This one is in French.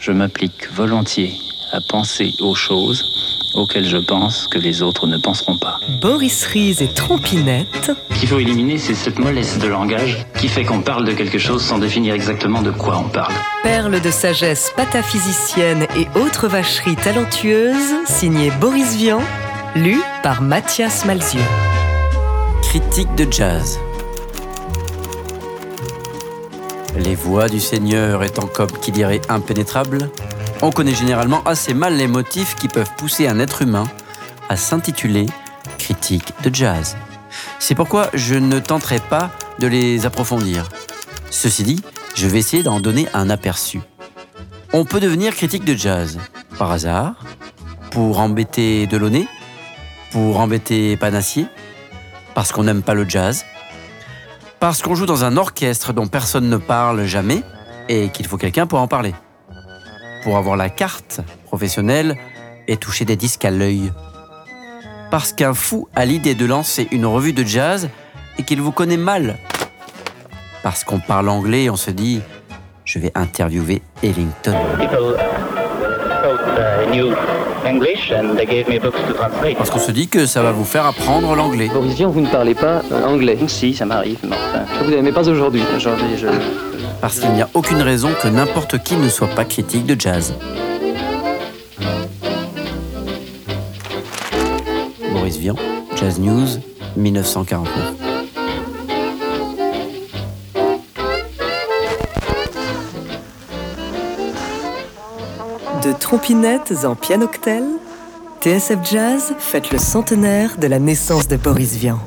Je m'applique volontiers à penser aux choses auxquelles je pense que les autres ne penseront pas. Boris Ries et Trompinette. Ce qu'il faut éliminer, c'est cette mollesse de langage qui fait qu'on parle de quelque chose sans définir exactement de quoi on parle. Perles de sagesse pataphysicienne et autres vacheries talentueuses, signé Boris Vian, lu par Mathias Malzieu. Critique de jazz. Les voix du Seigneur étant comme qui dirait impénétrables, on connaît généralement assez mal les motifs qui peuvent pousser un être humain à s'intituler critique de jazz. C'est pourquoi je ne tenterai pas de les approfondir. Ceci dit, je vais essayer d'en donner un aperçu. On peut devenir critique de jazz par hasard, pour embêter Delaunay, pour embêter Panassier, parce qu'on n'aime pas le jazz, parce qu'on joue dans un orchestre dont personne ne parle jamais et qu'il faut quelqu'un pour en parler. Pour avoir la carte professionnelle et toucher des disques à l'œil. Parce qu'un fou a l'idée de lancer une revue de jazz et qu'il vous connaît mal. Parce qu'on parle anglais et on se dit je vais interviewer Ellington. Parce qu'on se dit que ça va vous faire apprendre l'anglais. Boris Vian, vous ne parlez pas euh, anglais. Si, ça m'arrive, mais enfin. Vous n'aimez pas aujourd'hui. Aujourd'hui, je. Parce qu'il n'y a aucune raison que n'importe qui ne soit pas critique de jazz. Boris Vian, Jazz News, 1949. De trompinettes en pianoctel, TSF Jazz fête le centenaire de la naissance de Boris Vian.